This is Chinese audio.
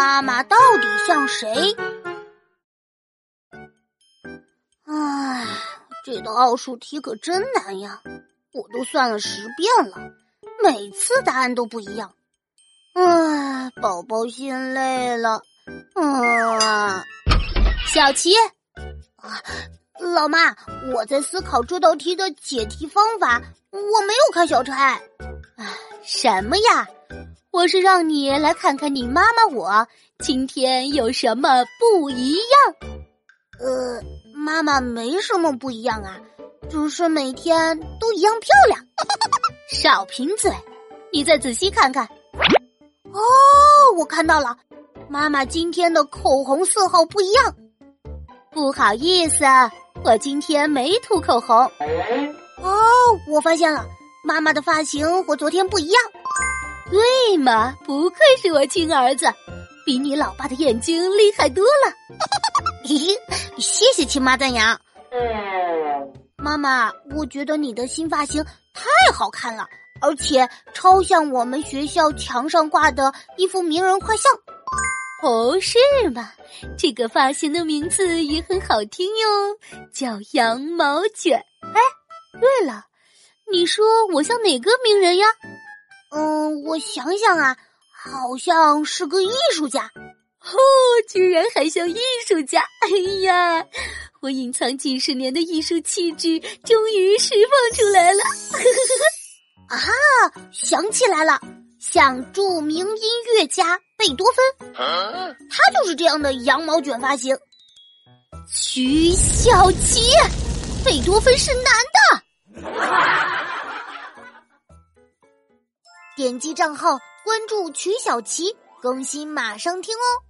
妈妈到底像谁？唉，这道奥数题可真难呀！我都算了十遍了，每次答案都不一样。唉，宝宝心累了。嗯，小琪，老妈，我在思考这道题的解题方法，我没有开小差。唉，什么呀？我是让你来看看你妈妈我今天有什么不一样。呃，妈妈没什么不一样啊，只是每天都一样漂亮。少贫嘴，你再仔细看看。哦，我看到了，妈妈今天的口红色号不一样。不好意思，我今天没涂口红。哦，我发现了，妈妈的发型和昨天不一样。对嘛，不愧是我亲儿子，比你老爸的眼睛厉害多了。嘿，谢谢亲妈赞扬。嗯妈妈，我觉得你的新发型太好看了，而且超像我们学校墙上挂的一幅名人画像。哦，是吗？这个发型的名字也很好听哟，叫羊毛卷。哎，对了，你说我像哪个名人呀？嗯，我想想啊，好像是个艺术家，哦，居然还像艺术家！哎呀，我隐藏几十年的艺术气质终于释放出来了！啊，想起来了，像著名音乐家贝多芬，他就是这样的羊毛卷发型。曲小琪，贝多芬是男的。点击账号关注曲小琪，更新马上听哦。